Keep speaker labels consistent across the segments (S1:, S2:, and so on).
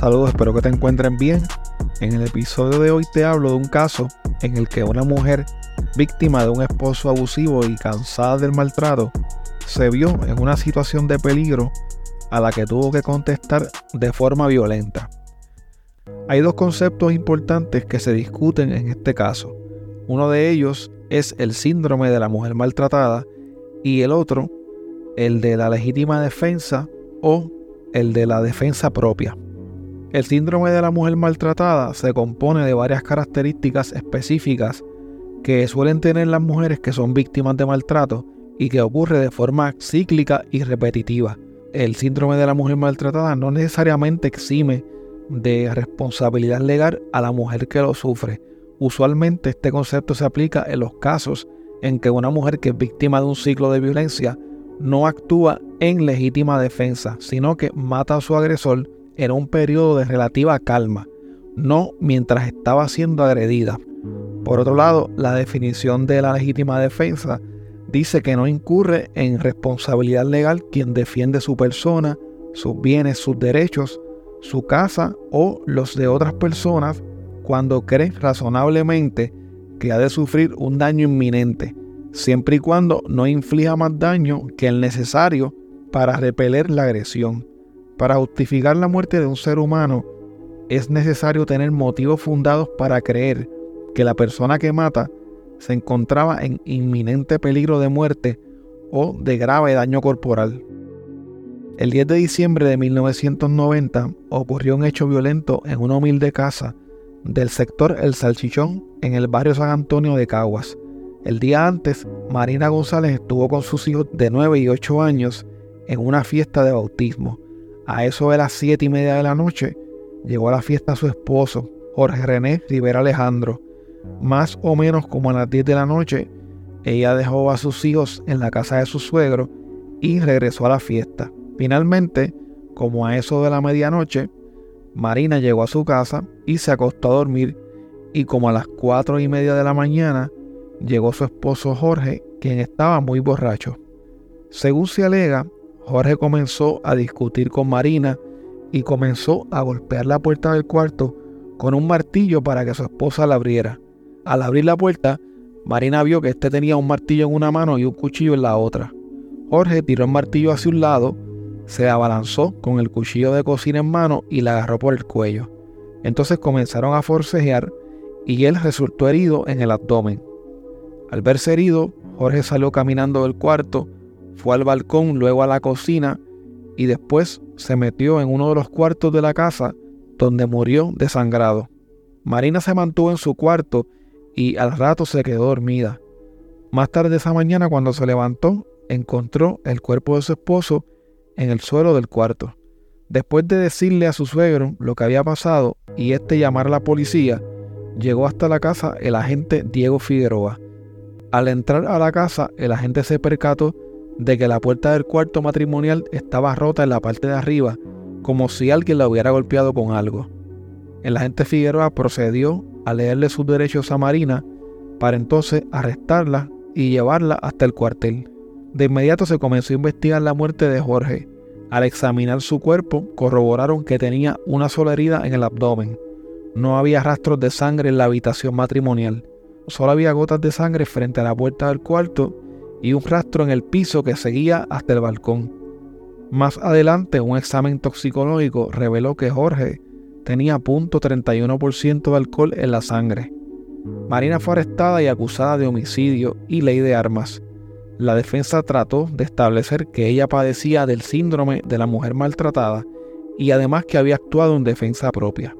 S1: Saludos, espero que te encuentren bien. En el episodio de hoy te hablo de un caso en el que una mujer víctima de un esposo abusivo y cansada del maltrato se vio en una situación de peligro a la que tuvo que contestar de forma violenta. Hay dos conceptos importantes que se discuten en este caso. Uno de ellos es el síndrome de la mujer maltratada y el otro, el de la legítima defensa o el de la defensa propia. El síndrome de la mujer maltratada se compone de varias características específicas que suelen tener las mujeres que son víctimas de maltrato y que ocurre de forma cíclica y repetitiva. El síndrome de la mujer maltratada no necesariamente exime de responsabilidad legal a la mujer que lo sufre. Usualmente este concepto se aplica en los casos en que una mujer que es víctima de un ciclo de violencia no actúa en legítima defensa, sino que mata a su agresor en un periodo de relativa calma, no mientras estaba siendo agredida. Por otro lado, la definición de la legítima defensa dice que no incurre en responsabilidad legal quien defiende su persona, sus bienes, sus derechos, su casa o los de otras personas cuando cree razonablemente que ha de sufrir un daño inminente, siempre y cuando no inflija más daño que el necesario para repeler la agresión. Para justificar la muerte de un ser humano es necesario tener motivos fundados para creer que la persona que mata se encontraba en inminente peligro de muerte o de grave daño corporal. El 10 de diciembre de 1990 ocurrió un hecho violento en una humilde casa del sector El Salchichón en el barrio San Antonio de Caguas. El día antes, Marina González estuvo con sus hijos de 9 y 8 años en una fiesta de bautismo. A eso de las siete y media de la noche, llegó a la fiesta su esposo, Jorge René Rivera Alejandro. Más o menos como a las 10 de la noche, ella dejó a sus hijos en la casa de su suegro y regresó a la fiesta. Finalmente, como a eso de la medianoche, Marina llegó a su casa y se acostó a dormir y como a las cuatro y media de la mañana llegó su esposo Jorge, quien estaba muy borracho. Según se alega, Jorge comenzó a discutir con Marina y comenzó a golpear la puerta del cuarto con un martillo para que su esposa la abriera. Al abrir la puerta, Marina vio que éste tenía un martillo en una mano y un cuchillo en la otra. Jorge tiró el martillo hacia un lado, se abalanzó con el cuchillo de cocina en mano y la agarró por el cuello. Entonces comenzaron a forcejear y él resultó herido en el abdomen. Al verse herido, Jorge salió caminando del cuarto fue al balcón, luego a la cocina y después se metió en uno de los cuartos de la casa donde murió desangrado. Marina se mantuvo en su cuarto y al rato se quedó dormida. Más tarde esa mañana cuando se levantó, encontró el cuerpo de su esposo en el suelo del cuarto. Después de decirle a su suegro lo que había pasado y este llamar a la policía, llegó hasta la casa el agente Diego Figueroa. Al entrar a la casa, el agente se percató de que la puerta del cuarto matrimonial estaba rota en la parte de arriba, como si alguien la hubiera golpeado con algo. El agente Figueroa procedió a leerle sus derechos a Marina para entonces arrestarla y llevarla hasta el cuartel. De inmediato se comenzó a investigar la muerte de Jorge. Al examinar su cuerpo, corroboraron que tenía una sola herida en el abdomen. No había rastros de sangre en la habitación matrimonial. Solo había gotas de sangre frente a la puerta del cuarto y un rastro en el piso que seguía hasta el balcón. Más adelante, un examen toxicológico reveló que Jorge tenía .31% de alcohol en la sangre. Marina fue arrestada y acusada de homicidio y ley de armas. La defensa trató de establecer que ella padecía del síndrome de la mujer maltratada y además que había actuado en defensa propia.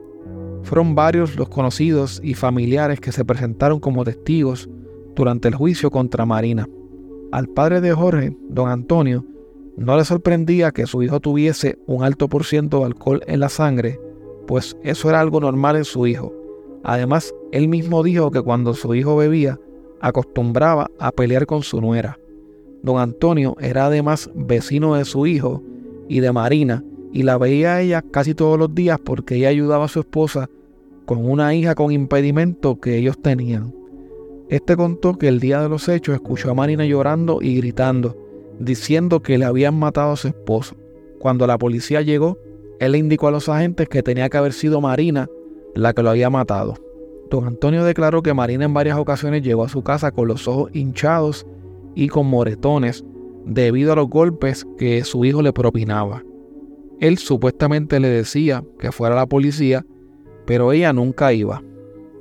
S1: Fueron varios los conocidos y familiares que se presentaron como testigos durante el juicio contra Marina. Al padre de Jorge, don Antonio, no le sorprendía que su hijo tuviese un alto por ciento de alcohol en la sangre, pues eso era algo normal en su hijo. Además, él mismo dijo que cuando su hijo bebía, acostumbraba a pelear con su nuera. Don Antonio era además vecino de su hijo y de Marina, y la veía a ella casi todos los días porque ella ayudaba a su esposa con una hija con impedimento que ellos tenían. Este contó que el día de los hechos escuchó a Marina llorando y gritando, diciendo que le habían matado a su esposo. Cuando la policía llegó, él le indicó a los agentes que tenía que haber sido Marina la que lo había matado. Don Antonio declaró que Marina en varias ocasiones llegó a su casa con los ojos hinchados y con moretones debido a los golpes que su hijo le propinaba. Él supuestamente le decía que fuera la policía, pero ella nunca iba.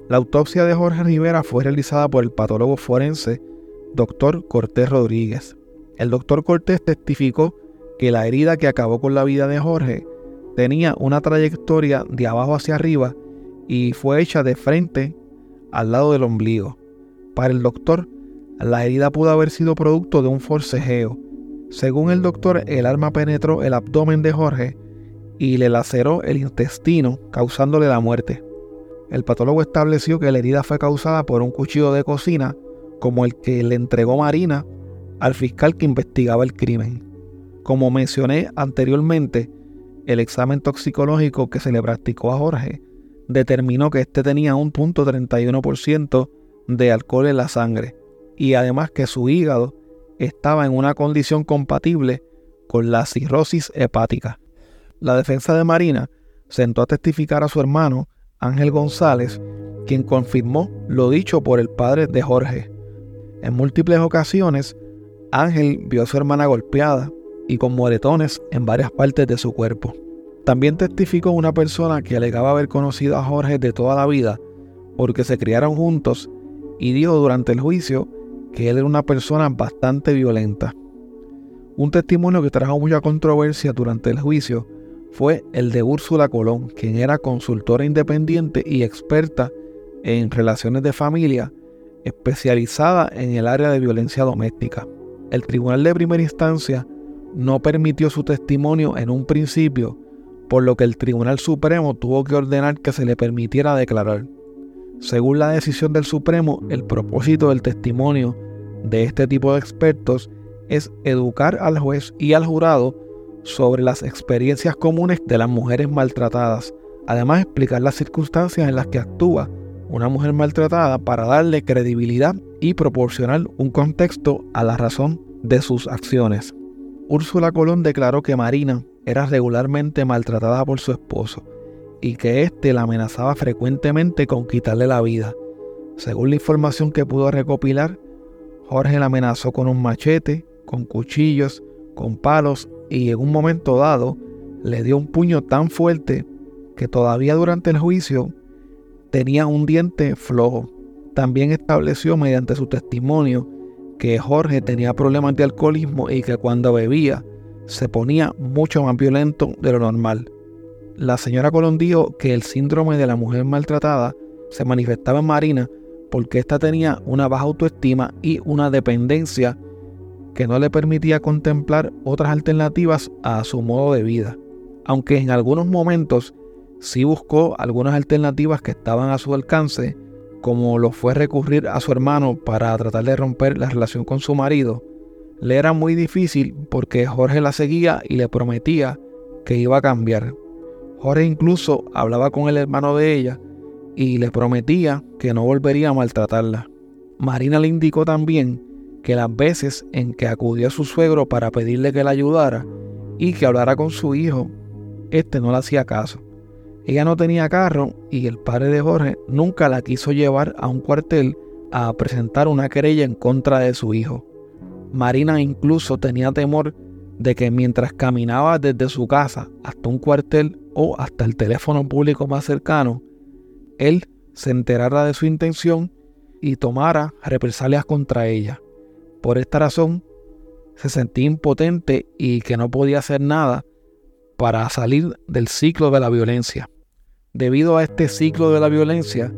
S1: La autopsia de Jorge Rivera fue realizada por el patólogo forense Dr. Cortés Rodríguez. El doctor Cortés testificó que la herida que acabó con la vida de Jorge tenía una trayectoria de abajo hacia arriba y fue hecha de frente al lado del ombligo. Para el doctor, la herida pudo haber sido producto de un forcejeo. Según el doctor, el arma penetró el abdomen de Jorge y le laceró el intestino, causándole la muerte. El patólogo estableció que la herida fue causada por un cuchillo de cocina, como el que le entregó Marina al fiscal que investigaba el crimen. Como mencioné anteriormente, el examen toxicológico que se le practicó a Jorge determinó que éste tenía un punto 31% de alcohol en la sangre y además que su hígado estaba en una condición compatible con la cirrosis hepática. La defensa de Marina sentó a testificar a su hermano Ángel González, quien confirmó lo dicho por el padre de Jorge. En múltiples ocasiones, Ángel vio a su hermana golpeada y con moretones en varias partes de su cuerpo. También testificó una persona que alegaba haber conocido a Jorge de toda la vida porque se criaron juntos y dijo durante el juicio que él era una persona bastante violenta. Un testimonio que trajo mucha controversia durante el juicio fue el de Úrsula Colón, quien era consultora independiente y experta en relaciones de familia, especializada en el área de violencia doméstica. El tribunal de primera instancia no permitió su testimonio en un principio por lo que el Tribunal Supremo tuvo que ordenar que se le permitiera declarar. Según la decisión del Supremo, el propósito del testimonio de este tipo de expertos es educar al juez y al jurado sobre las experiencias comunes de las mujeres maltratadas, además explicar las circunstancias en las que actúa una mujer maltratada para darle credibilidad y proporcionar un contexto a la razón de sus acciones. Úrsula Colón declaró que Marina era regularmente maltratada por su esposo y que éste la amenazaba frecuentemente con quitarle la vida. Según la información que pudo recopilar, Jorge la amenazó con un machete, con cuchillos, con palos y en un momento dado le dio un puño tan fuerte que todavía durante el juicio tenía un diente flojo. También estableció mediante su testimonio que Jorge tenía problemas de alcoholismo y que cuando bebía se ponía mucho más violento de lo normal. La señora Colón dijo que el síndrome de la mujer maltratada se manifestaba en Marina porque ésta tenía una baja autoestima y una dependencia que no le permitía contemplar otras alternativas a su modo de vida. Aunque en algunos momentos sí buscó algunas alternativas que estaban a su alcance, como lo fue recurrir a su hermano para tratar de romper la relación con su marido, le era muy difícil porque Jorge la seguía y le prometía que iba a cambiar. Jorge incluso hablaba con el hermano de ella y le prometía que no volvería a maltratarla. Marina le indicó también que las veces en que acudió a su suegro para pedirle que la ayudara y que hablara con su hijo, este no le hacía caso. Ella no tenía carro y el padre de Jorge nunca la quiso llevar a un cuartel a presentar una querella en contra de su hijo. Marina incluso tenía temor de que mientras caminaba desde su casa hasta un cuartel o hasta el teléfono público más cercano, él se enterara de su intención y tomara represalias contra ella. Por esta razón, se sentía impotente y que no podía hacer nada para salir del ciclo de la violencia. Debido a este ciclo de la violencia,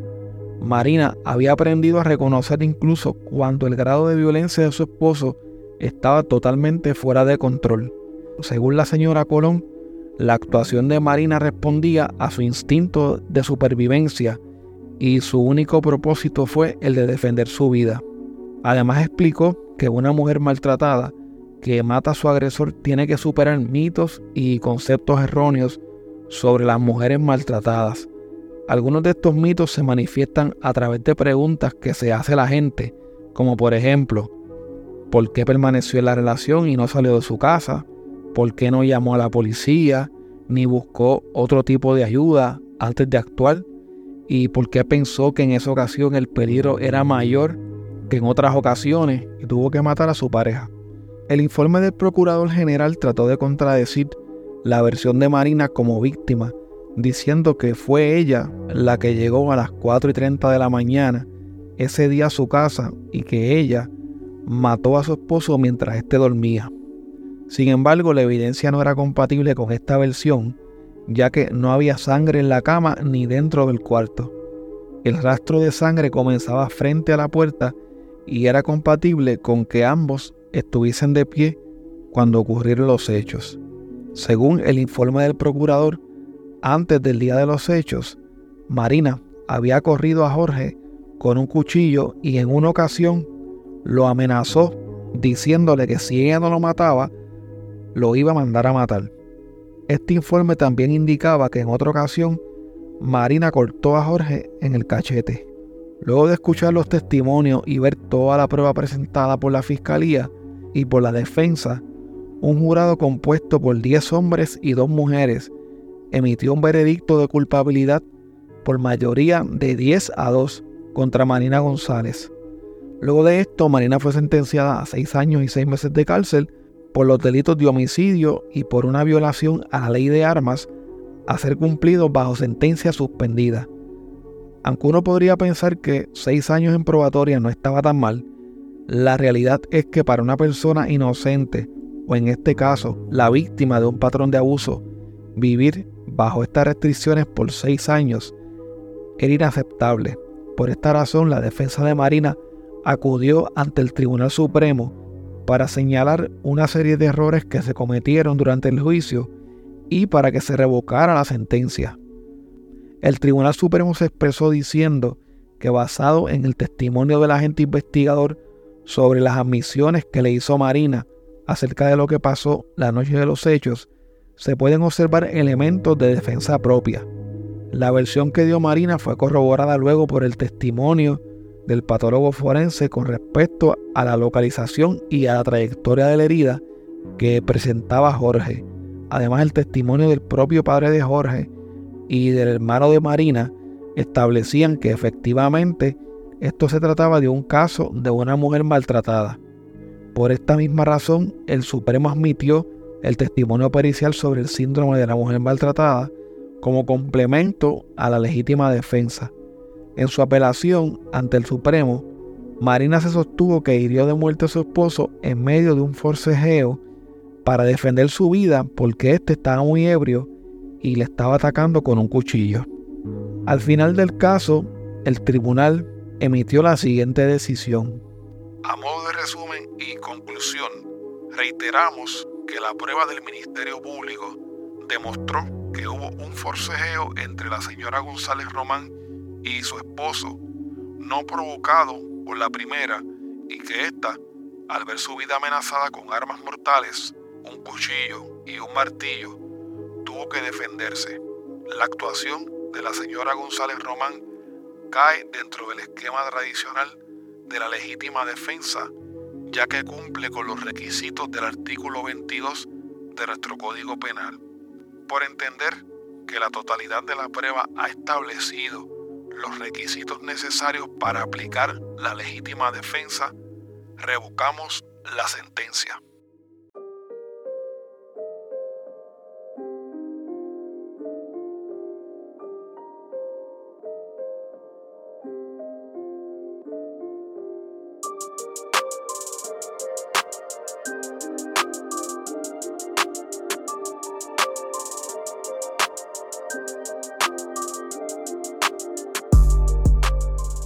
S1: Marina había aprendido a reconocer incluso cuando el grado de violencia de su esposo estaba totalmente fuera de control. Según la señora Colón, la actuación de Marina respondía a su instinto de supervivencia y su único propósito fue el de defender su vida. Además explicó que una mujer maltratada que mata a su agresor tiene que superar mitos y conceptos erróneos sobre las mujeres maltratadas algunos de estos mitos se manifiestan a través de preguntas que se hace la gente, como por ejemplo, ¿por qué permaneció en la relación y no salió de su casa? ¿Por qué no llamó a la policía? ni buscó otro tipo de ayuda antes de actuar y por qué pensó que en esa ocasión el peligro era mayor que en otras ocasiones tuvo que matar a su pareja. El informe del procurador general trató de contradecir la versión de Marina como víctima, diciendo que fue ella la que llegó a las 4 y 30 de la mañana ese día a su casa y que ella mató a su esposo mientras éste dormía. Sin embargo, la evidencia no era compatible con esta versión, ya que no había sangre en la cama ni dentro del cuarto. El rastro de sangre comenzaba frente a la puerta y era compatible con que ambos estuviesen de pie cuando ocurrieron los hechos. Según el informe del procurador, antes del día de los hechos, Marina había corrido a Jorge con un cuchillo y en una ocasión lo amenazó diciéndole que si ella no lo mataba, lo iba a mandar a matar. Este informe también indicaba que en otra ocasión Marina cortó a Jorge en el cachete. Luego de escuchar los testimonios y ver toda la prueba presentada por la fiscalía y por la defensa, un jurado compuesto por 10 hombres y 2 mujeres emitió un veredicto de culpabilidad por mayoría de 10 a 2 contra Marina González. Luego de esto, Marina fue sentenciada a 6 años y 6 meses de cárcel por los delitos de homicidio y por una violación a la ley de armas a ser cumplido bajo sentencia suspendida. Aunque uno podría pensar que 6 años en probatoria no estaba tan mal, la realidad es que para una persona inocente, o en este caso la víctima de un patrón de abuso, vivir bajo estas restricciones por 6 años era inaceptable. Por esta razón, la defensa de Marina acudió ante el Tribunal Supremo para señalar una serie de errores que se cometieron durante el juicio y para que se revocara la sentencia. El Tribunal Supremo se expresó diciendo que basado en el testimonio del agente investigador sobre las admisiones que le hizo Marina acerca de lo que pasó la noche de los hechos, se pueden observar elementos de defensa propia. La versión que dio Marina fue corroborada luego por el testimonio del patólogo forense con respecto a la localización y a la trayectoria de la herida que presentaba Jorge. Además, el testimonio del propio padre de Jorge y del hermano de Marina establecían que efectivamente esto se trataba de un caso de una mujer maltratada. Por esta misma razón, el Supremo admitió el testimonio pericial sobre el síndrome de la mujer maltratada como complemento a la legítima defensa. En su apelación ante el Supremo, Marina se sostuvo que hirió de muerte a su esposo en medio de un forcejeo para defender su vida porque éste estaba muy ebrio y le estaba atacando con un cuchillo. Al final del caso, el tribunal emitió la siguiente decisión.
S2: A modo de resumen y conclusión, reiteramos que la prueba del Ministerio Público demostró que hubo un forcejeo entre la señora González Román y su esposo, no provocado por la primera, y que ésta, al ver su vida amenazada con armas mortales, un cuchillo y un martillo, que defenderse. La actuación de la señora González Román cae dentro del esquema tradicional de la legítima defensa, ya que cumple con los requisitos del artículo 22 de nuestro Código Penal. Por entender que la totalidad de la prueba ha establecido los requisitos necesarios para aplicar la legítima defensa, revocamos la sentencia.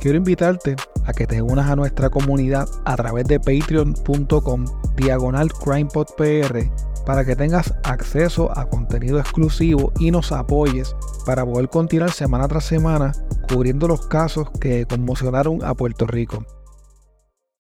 S1: Quiero invitarte a que te unas a nuestra comunidad a través de patreon.com diagonal crimepodpr para que tengas acceso a contenido exclusivo y nos apoyes para poder continuar semana tras semana cubriendo los casos que conmocionaron a Puerto Rico.